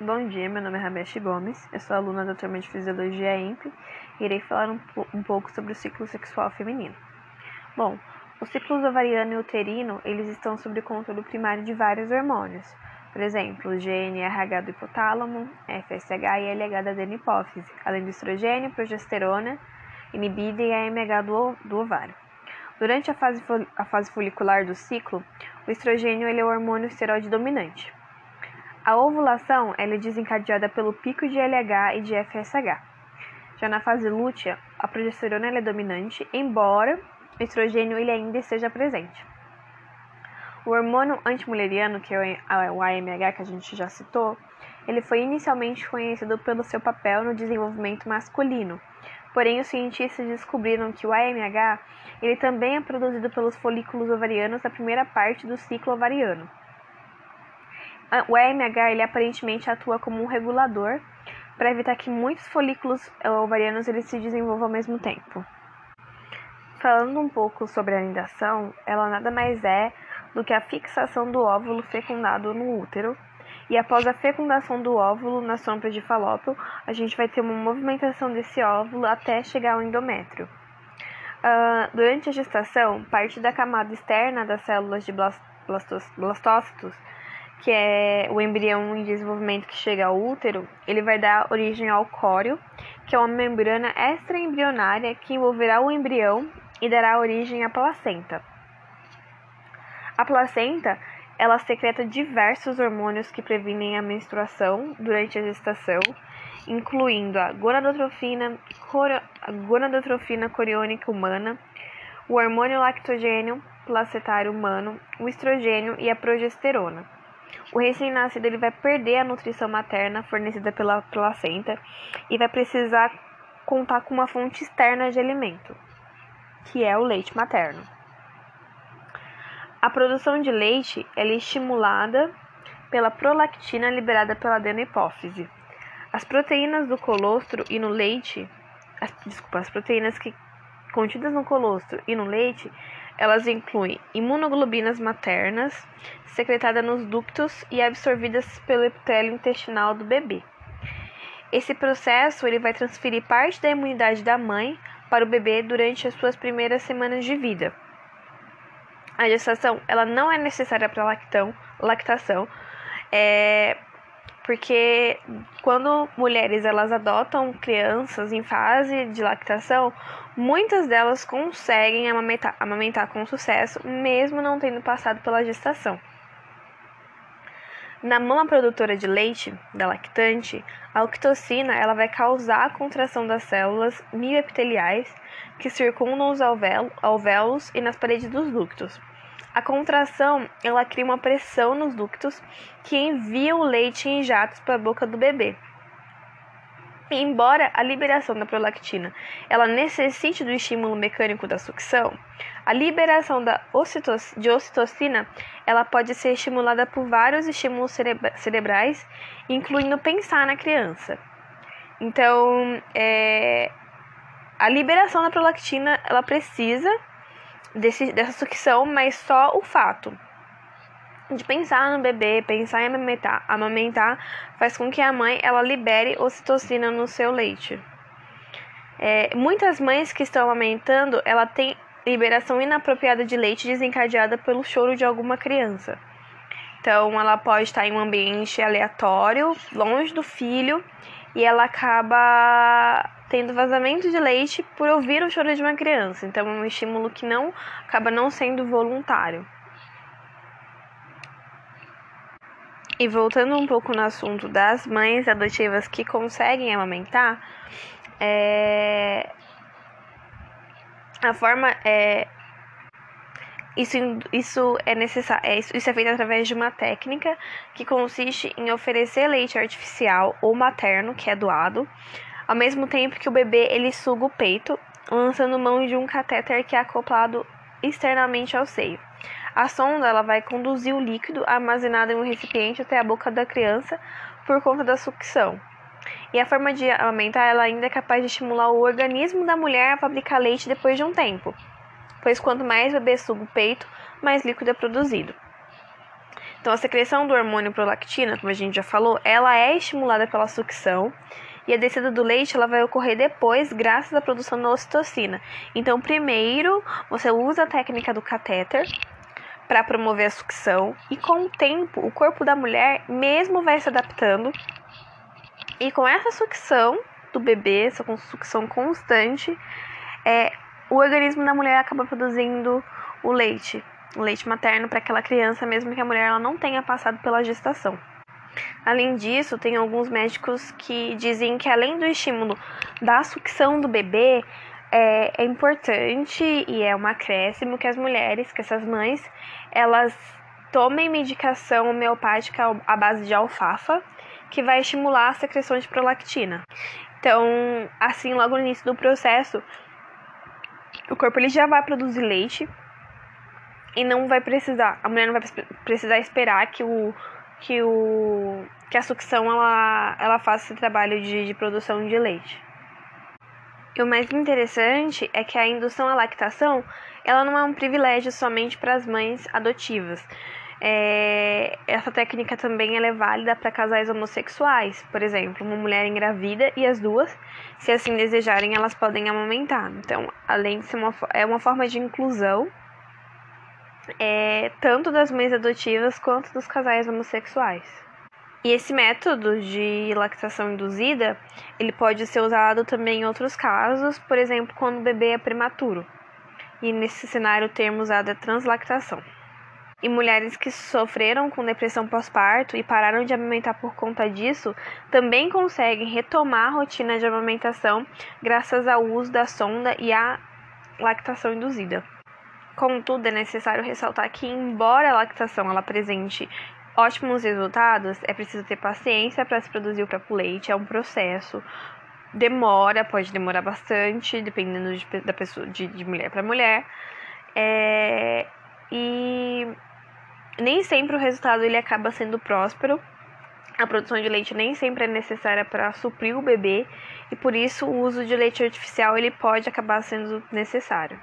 Bom dia, meu nome é Ramesh Gomes, eu sou aluna da turma de Fisiologia EMP e irei falar um, um, pouco sobre o ciclo sexual feminino. Bom, os ciclos ovariano e uterino, eles estão sob controle primário de vários hormônios, por exemplo, o GNRH do hipotálamo, FSH e LH da adenohipófise, além do estrogênio, progesterona, inibida e AMH do, do ovário. Durante a fase, a fase folicular do ciclo, o estrogênio ele é o hormônio esteroide dominante. A ovulação é desencadeada pelo pico de LH e de FSH. Já na fase lútea, a progesterona é dominante, embora o estrogênio ele ainda esteja presente. O hormônio antimuleriano, que é o AMH que a gente já citou, ele foi inicialmente conhecido pelo seu papel no desenvolvimento masculino. Porém, os cientistas descobriram que o AMH ele também é produzido pelos folículos ovarianos na primeira parte do ciclo ovariano. O AMH ele aparentemente atua como um regulador para evitar que muitos folículos eh, ovarianos eles se desenvolvam ao mesmo tempo. Falando um pouco sobre a anidação, ela nada mais é do que a fixação do óvulo fecundado no útero. E após a fecundação do óvulo na sombra de Falópio, a gente vai ter uma movimentação desse óvulo até chegar ao endométrio. Uh, durante a gestação, parte da camada externa das células de blastócitos que é o embrião em desenvolvimento que chega ao útero, ele vai dar origem ao córeo, que é uma membrana extraembrionária que envolverá o embrião e dará origem à placenta. A placenta, ela secreta diversos hormônios que previnem a menstruação durante a gestação, incluindo a gonadotrofina, a gonadotrofina coriônica humana, o hormônio lactogênio placentário humano, o estrogênio e a progesterona. O recém-nascido ele vai perder a nutrição materna fornecida pela placenta e vai precisar contar com uma fonte externa de alimento, que é o leite materno. A produção de leite é estimulada pela prolactina liberada pela adenohipófise. As proteínas do colostro e no leite, as, desculpa, as proteínas que contidas no colostro e no leite, elas incluem imunoglobinas maternas, secretadas nos ductos e absorvidas pelo epitélio intestinal do bebê. Esse processo ele vai transferir parte da imunidade da mãe para o bebê durante as suas primeiras semanas de vida. A gestação ela não é necessária para lactação, é, porque quando mulheres elas adotam crianças em fase de lactação, muitas delas conseguem amamentar, amamentar com sucesso, mesmo não tendo passado pela gestação. Na mama produtora de leite da lactante, a ocitocina ela vai causar a contração das células mioepiteliais que circundam os alvéolos e nas paredes dos ductos. A contração, ela cria uma pressão nos ductos que envia o leite em jatos para a boca do bebê. embora a liberação da prolactina ela necessite do estímulo mecânico da sucção, a liberação da ocitoc de ocitocina ela pode ser estimulada por vários estímulos cerebra cerebrais, incluindo pensar na criança. Então, é, a liberação da prolactina ela precisa desse, dessa sucção, mas só o fato de pensar no bebê, pensar em amamentar, amamentar faz com que a mãe ela libere ocitocina no seu leite. É, muitas mães que estão amamentando, ela tem liberação inapropriada de leite desencadeada pelo choro de alguma criança. Então, ela pode estar em um ambiente aleatório, longe do filho, e ela acaba tendo vazamento de leite por ouvir o choro de uma criança. Então, é um estímulo que não acaba não sendo voluntário. E voltando um pouco no assunto das mães adotivas que conseguem amamentar, é... a forma é isso, isso é necessário, é, isso é feito através de uma técnica que consiste em oferecer leite artificial ou materno, que é doado, ao mesmo tempo que o bebê ele suga o peito, lançando mão de um catéter que é acoplado externamente ao seio. A sonda ela vai conduzir o líquido armazenado em um recipiente até a boca da criança por conta da sucção. E a forma de amamentar ela ainda é capaz de estimular o organismo da mulher a fabricar leite depois de um tempo, pois quanto mais o bebê suga o peito, mais líquido é produzido. Então, a secreção do hormônio prolactina, como a gente já falou, ela é estimulada pela sucção e a descida do leite ela vai ocorrer depois, graças à produção da ocitocina. Então, primeiro você usa a técnica do catéter para promover a sucção e com o tempo o corpo da mulher mesmo vai se adaptando e com essa sucção do bebê, essa sucção constante, é, o organismo da mulher acaba produzindo o leite o leite materno para aquela criança, mesmo que a mulher ela não tenha passado pela gestação. Além disso, tem alguns médicos que dizem que além do estímulo da sucção do bebê, é, é importante e é um acréscimo que as mulheres, que essas mães, elas tomem medicação homeopática à base de alfafa, que vai estimular a secreção de prolactina. Então, assim, logo no início do processo, o corpo ele já vai produzir leite e não vai precisar, a mulher não vai precisar esperar que o que o que a sucção ela, ela faça esse trabalho de, de produção de leite. E o mais interessante é que a indução à lactação ela não é um privilégio somente para as mães adotivas. É, essa técnica também é válida para casais homossexuais, por exemplo, uma mulher engravida e as duas, se assim desejarem, elas podem amamentar. Então, além de ser uma, é uma forma de inclusão é, tanto das mães adotivas quanto dos casais homossexuais. E esse método de lactação induzida, ele pode ser usado também em outros casos, por exemplo, quando o bebê é prematuro. E nesse cenário o termo usado é translactação. E mulheres que sofreram com depressão pós-parto e pararam de amamentar por conta disso, também conseguem retomar a rotina de amamentação graças ao uso da sonda e à lactação induzida. Contudo, é necessário ressaltar que, embora a lactação ela apresente ótimos resultados, é preciso ter paciência para se produzir o próprio leite, é um processo. Demora, pode demorar bastante, dependendo de, da pessoa, de, de mulher para mulher. É, e nem sempre o resultado ele acaba sendo próspero. A produção de leite nem sempre é necessária para suprir o bebê e por isso o uso de leite artificial ele pode acabar sendo necessário.